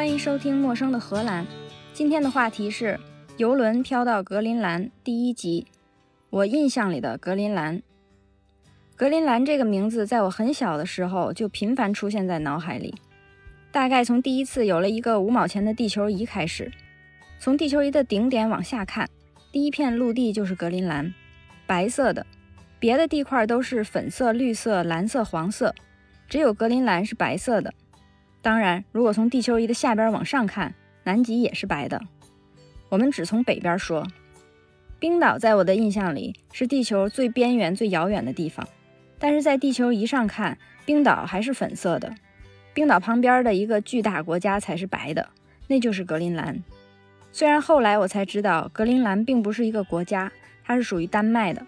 欢迎收听《陌生的荷兰》。今天的话题是游轮飘到格陵兰第一集。我印象里的格陵兰，格陵兰这个名字在我很小的时候就频繁出现在脑海里。大概从第一次有了一个五毛钱的地球仪开始，从地球仪的顶点往下看，第一片陆地就是格陵兰，白色的，别的地块都是粉色、绿色、蓝色、黄色，只有格陵兰是白色的。当然，如果从地球仪的下边往上看，南极也是白的。我们只从北边说，冰岛在我的印象里是地球最边缘、最遥远的地方。但是在地球仪上看，冰岛还是粉色的。冰岛旁边的一个巨大国家才是白的，那就是格陵兰。虽然后来我才知道，格陵兰并不是一个国家，它是属于丹麦的。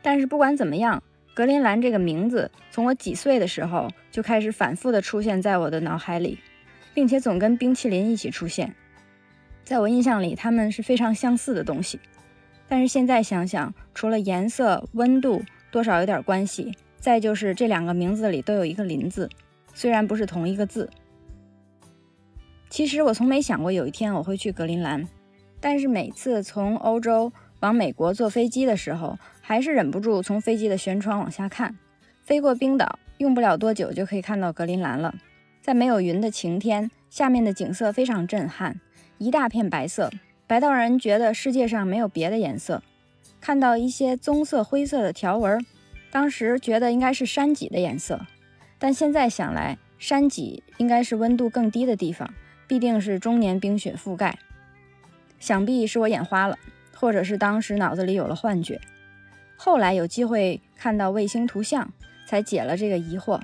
但是不管怎么样。格陵兰这个名字，从我几岁的时候就开始反复的出现在我的脑海里，并且总跟冰淇淋一起出现。在我印象里，它们是非常相似的东西。但是现在想想，除了颜色、温度多少有点关系，再就是这两个名字里都有一个“林”字，虽然不是同一个字。其实我从没想过有一天我会去格陵兰，但是每次从欧洲往美国坐飞机的时候。还是忍不住从飞机的舷窗往下看，飞过冰岛，用不了多久就可以看到格陵兰了。在没有云的晴天，下面的景色非常震撼，一大片白色，白到让人觉得世界上没有别的颜色。看到一些棕色、灰色的条纹，当时觉得应该是山脊的颜色，但现在想来，山脊应该是温度更低的地方，必定是终年冰雪覆盖。想必是我眼花了，或者是当时脑子里有了幻觉。后来有机会看到卫星图像，才解了这个疑惑。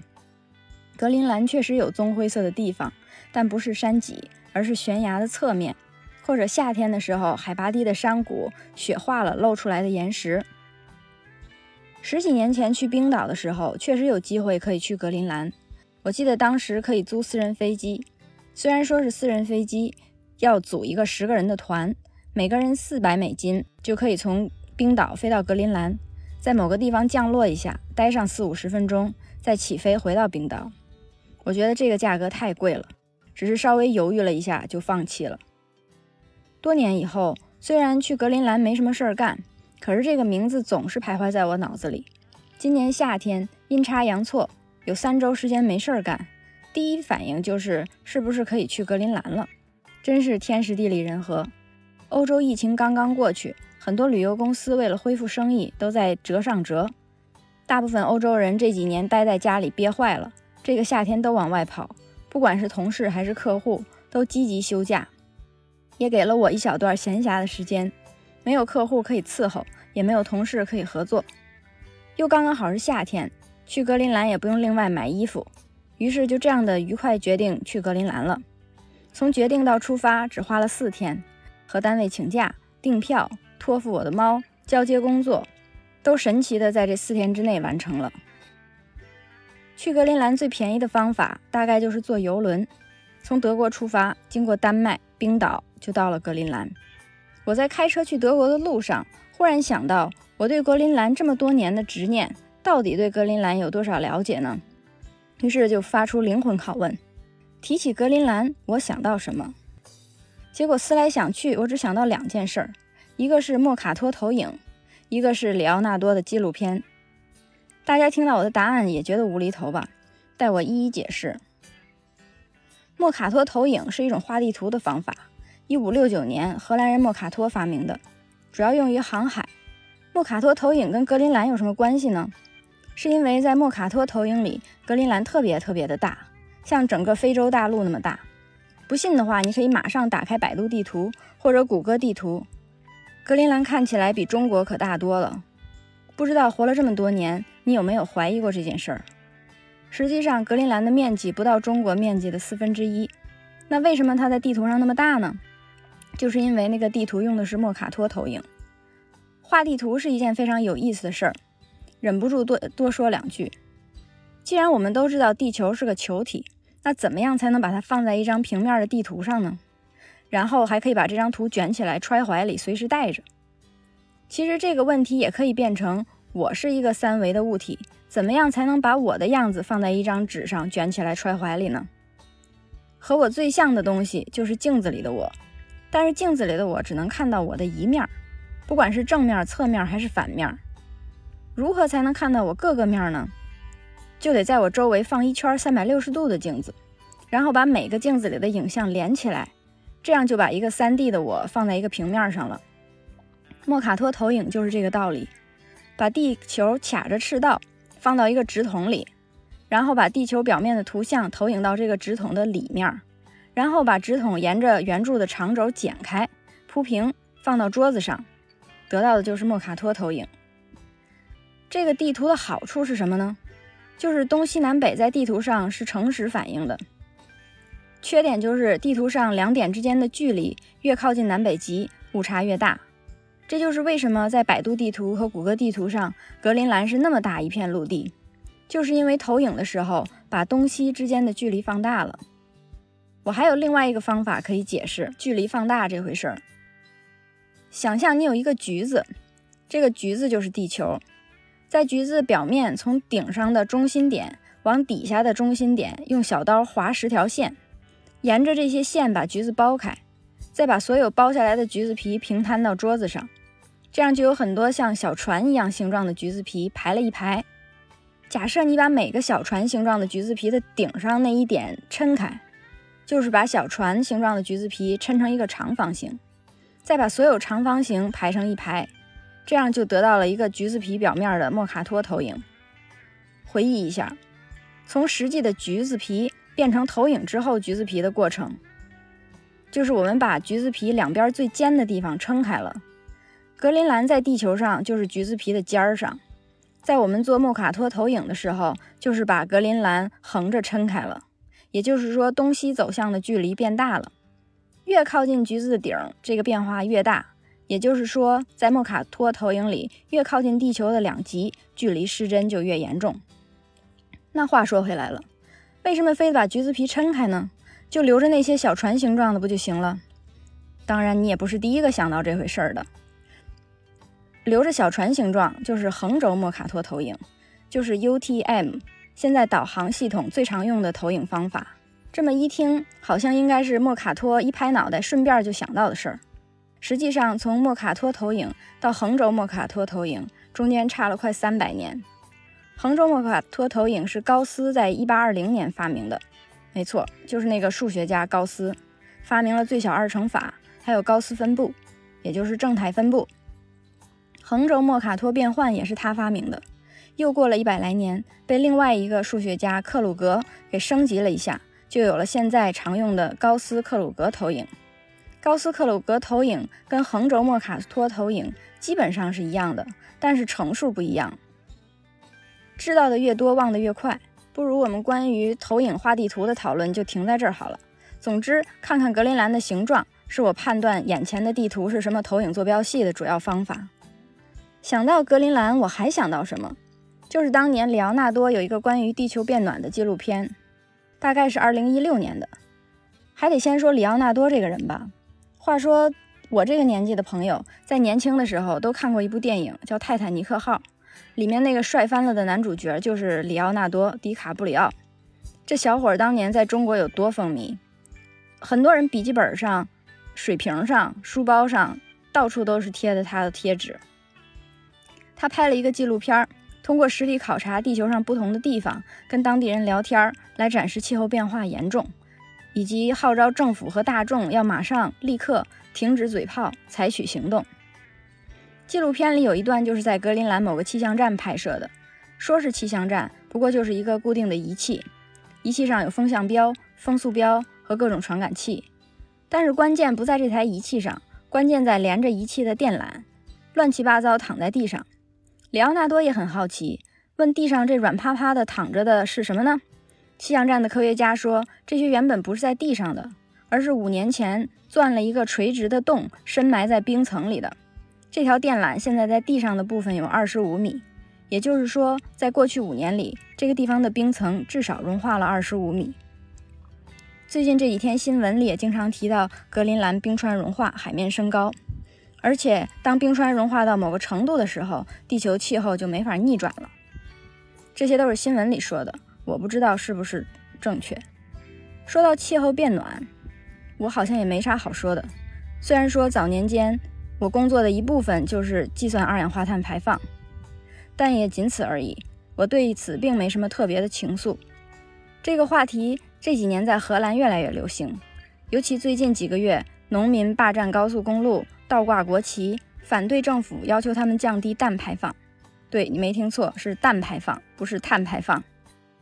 格陵兰确实有棕灰色的地方，但不是山脊，而是悬崖的侧面，或者夏天的时候海拔低的山谷雪化了露出来的岩石。十几年前去冰岛的时候，确实有机会可以去格陵兰。我记得当时可以租私人飞机，虽然说是私人飞机，要组一个十个人的团，每个人四百美金就可以从冰岛飞到格陵兰。在某个地方降落一下，待上四五十分钟，再起飞回到冰岛。我觉得这个价格太贵了，只是稍微犹豫了一下就放弃了。多年以后，虽然去格陵兰没什么事儿干，可是这个名字总是徘徊在我脑子里。今年夏天阴差阳错有三周时间没事儿干，第一反应就是是不是可以去格陵兰了？真是天时地利人和。欧洲疫情刚刚过去。很多旅游公司为了恢复生意，都在折上折。大部分欧洲人这几年待在家里憋坏了，这个夏天都往外跑。不管是同事还是客户，都积极休假，也给了我一小段闲暇的时间。没有客户可以伺候，也没有同事可以合作，又刚刚好是夏天，去格陵兰也不用另外买衣服。于是就这样的愉快决定去格陵兰了。从决定到出发只花了四天，和单位请假订票。托付我的猫，交接工作，都神奇的在这四天之内完成了。去格陵兰最便宜的方法，大概就是坐游轮，从德国出发，经过丹麦、冰岛，就到了格陵兰。我在开车去德国的路上，忽然想到，我对格陵兰这么多年的执念，到底对格陵兰有多少了解呢？于是就发出灵魂拷问：提起格陵兰，我想到什么？结果思来想去，我只想到两件事儿。一个是莫卡托投影，一个是里奥纳多的纪录片。大家听到我的答案也觉得无厘头吧？待我一一解释。莫卡托投影是一种画地图的方法，一五六九年荷兰人莫卡托发明的，主要用于航海。莫卡托投影跟格陵兰有什么关系呢？是因为在莫卡托投影里，格陵兰特别特别的大，像整个非洲大陆那么大。不信的话，你可以马上打开百度地图或者谷歌地图。格陵兰看起来比中国可大多了，不知道活了这么多年，你有没有怀疑过这件事儿？实际上，格陵兰的面积不到中国面积的四分之一，那为什么它在地图上那么大呢？就是因为那个地图用的是莫卡托投影。画地图是一件非常有意思的事儿，忍不住多多说两句。既然我们都知道地球是个球体，那怎么样才能把它放在一张平面的地图上呢？然后还可以把这张图卷起来揣怀里，随时带着。其实这个问题也可以变成：我是一个三维的物体，怎么样才能把我的样子放在一张纸上卷起来揣怀里呢？和我最像的东西就是镜子里的我，但是镜子里的我只能看到我的一面，不管是正面、侧面还是反面。如何才能看到我各个面呢？就得在我周围放一圈三百六十度的镜子，然后把每个镜子里的影像连起来，这样就把一个三 D 的我放在一个平面上了。莫卡托投影就是这个道理，把地球卡着赤道放到一个直筒里。然后把地球表面的图像投影到这个直筒的里面，然后把直筒沿着圆柱的长轴剪开铺平，放到桌子上，得到的就是莫卡托投影。这个地图的好处是什么呢？就是东西南北在地图上是诚实反映的。缺点就是地图上两点之间的距离越靠近南北极，误差越大。这就是为什么在百度地图和谷歌地图上，格陵兰是那么大一片陆地。就是因为投影的时候把东西之间的距离放大了。我还有另外一个方法可以解释距离放大这回事儿。想象你有一个橘子，这个橘子就是地球，在橘子表面从顶上的中心点往底下的中心点用小刀划十条线，沿着这些线把橘子剥开，再把所有剥下来的橘子皮平摊到桌子上，这样就有很多像小船一样形状的橘子皮排了一排。假设你把每个小船形状的橘子皮的顶上那一点抻开，就是把小船形状的橘子皮抻成一个长方形，再把所有长方形排成一排，这样就得到了一个橘子皮表面的莫卡托投影。回忆一下，从实际的橘子皮变成投影之后橘子皮的过程，就是我们把橘子皮两边最尖的地方撑开了。格陵兰在地球上就是橘子皮的尖儿上。在我们做莫卡托投影的时候，就是把格林兰横着撑开了，也就是说东西走向的距离变大了。越靠近橘子的顶，这个变化越大。也就是说，在莫卡托投影里，越靠近地球的两极，距离失真就越严重。那话说回来了，为什么非得把橘子皮撑开呢？就留着那些小船形状的不就行了？当然，你也不是第一个想到这回事儿的。留着小船形状就是横轴莫卡托投影，就是 UTM，现在导航系统最常用的投影方法。这么一听，好像应该是莫卡托一拍脑袋顺便就想到的事儿。实际上，从莫卡托投影到横轴莫卡托投影中间差了快三百年。横轴莫卡托投影是高斯在1820年发明的，没错，就是那个数学家高斯，发明了最小二乘法，还有高斯分布，也就是正态分布。横轴莫卡托变换也是他发明的，又过了一百来年，被另外一个数学家克鲁格给升级了一下，就有了现在常用的高斯克鲁格投影。高斯克鲁格投影跟横轴莫卡托投影基本上是一样的，但是乘数不一样。知道的越多，忘得越快。不如我们关于投影画地图的讨论就停在这儿好了。总之，看看格陵兰的形状，是我判断眼前的地图是什么投影坐标系的主要方法。想到格陵兰，我还想到什么？就是当年里奥纳多有一个关于地球变暖的纪录片，大概是二零一六年的。还得先说里奥纳多这个人吧。话说我这个年纪的朋友，在年轻的时候都看过一部电影，叫《泰坦尼克号》，里面那个帅翻了的男主角就是里奥纳多·迪卡布里奥。这小伙当年在中国有多风靡？很多人笔记本上、水瓶上、书包上，到处都是贴的他的贴纸。他拍了一个纪录片，通过实地考察地球上不同的地方，跟当地人聊天，来展示气候变化严重，以及号召政府和大众要马上立刻停止嘴炮，采取行动。纪录片里有一段就是在格陵兰某个气象站拍摄的，说是气象站，不过就是一个固定的仪器，仪器上有风向标、风速标和各种传感器，但是关键不在这台仪器上，关键在连着仪器的电缆，乱七八糟躺在地上。里奥纳多也很好奇，问地上这软趴趴的躺着的是什么呢？气象站的科学家说，这些原本不是在地上的，而是五年前钻了一个垂直的洞，深埋在冰层里的。这条电缆现在在地上的部分有二十五米，也就是说，在过去五年里，这个地方的冰层至少融化了二十五米。最近这几天新闻里也经常提到格陵兰冰川融化，海面升高。而且，当冰川融化到某个程度的时候，地球气候就没法逆转了。这些都是新闻里说的，我不知道是不是正确。说到气候变暖，我好像也没啥好说的。虽然说早年间我工作的一部分就是计算二氧化碳排放，但也仅此而已。我对此并没什么特别的情愫。这个话题这几年在荷兰越来越流行，尤其最近几个月，农民霸占高速公路，倒挂国旗，反对政府要求他们降低氮排放。对你没听错，是氮排放，不是碳排放。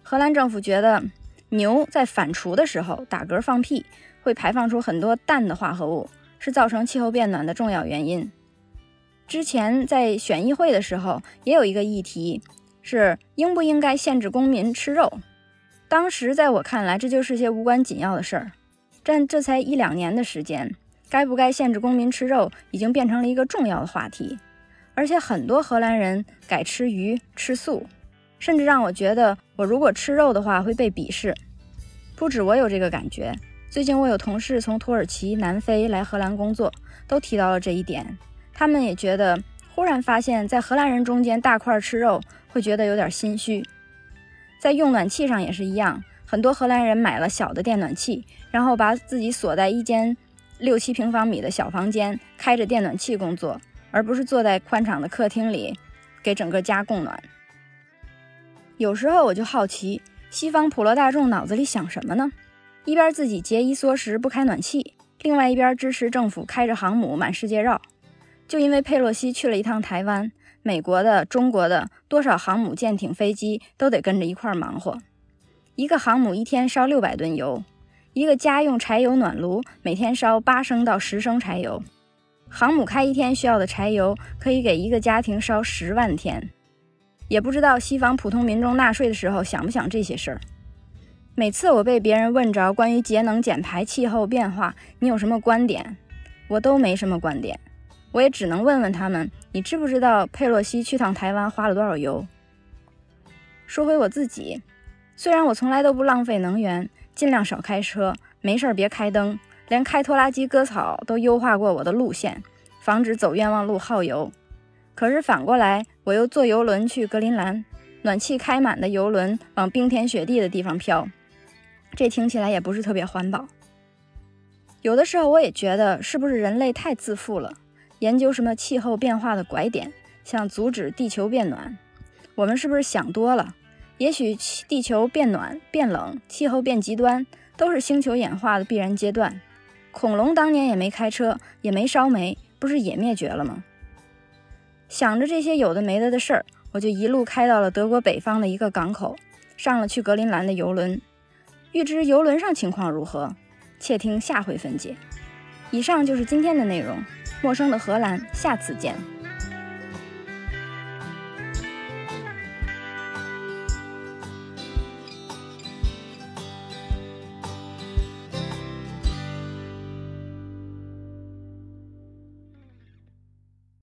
荷兰政府觉得牛在反刍的时候打嗝放屁，会排放出很多氮的化合物，是造成气候变暖的重要原因。之前在选议会的时候，也有一个议题。是应不应该限制公民吃肉？当时在我看来，这就是些无关紧要的事儿。但这才一两年的时间，该不该限制公民吃肉，已经变成了一个重要的话题。而且很多荷兰人改吃鱼、吃素，甚至让我觉得，我如果吃肉的话会被鄙视。不止我有这个感觉，最近我有同事从土耳其、南非来荷兰工作，都提到了这一点。他们也觉得，忽然发现，在荷兰人中间大块吃肉。会觉得有点心虚，在用暖气上也是一样。很多荷兰人买了小的电暖气，然后把自己锁在一间六七平方米的小房间，开着电暖气工作，而不是坐在宽敞的客厅里给整个家供暖。有时候我就好奇，西方普罗大众脑子里想什么呢？一边自己节衣缩食不开暖气，另外一边支持政府开着航母满世界绕，就因为佩洛西去了一趟台湾。美国的、中国的多少航母、舰艇、飞机都得跟着一块忙活。一个航母一天烧六百吨油，一个家用柴油暖炉每天烧八升到十升柴油。航母开一天需要的柴油可以给一个家庭烧十万天。也不知道西方普通民众纳税的时候想不想这些事儿。每次我被别人问着关于节能减排、气候变化，你有什么观点？我都没什么观点。我也只能问问他们：你知不知道佩洛西去趟台湾花了多少油？说回我自己，虽然我从来都不浪费能源，尽量少开车，没事儿别开灯，连开拖拉机割草都优化过我的路线，防止走冤枉路耗油。可是反过来，我又坐游轮去格林兰，暖气开满的游轮往冰天雪地的地方飘，这听起来也不是特别环保。有的时候我也觉得，是不是人类太自负了？研究什么气候变化的拐点，想阻止地球变暖，我们是不是想多了？也许地球变暖、变冷、气候变极端，都是星球演化的必然阶段。恐龙当年也没开车，也没烧煤，不是也灭绝了吗？想着这些有的没的的事儿，我就一路开到了德国北方的一个港口，上了去格林兰的游轮。欲知游轮上情况如何，且听下回分解。以上就是今天的内容。陌生的荷兰，下次见。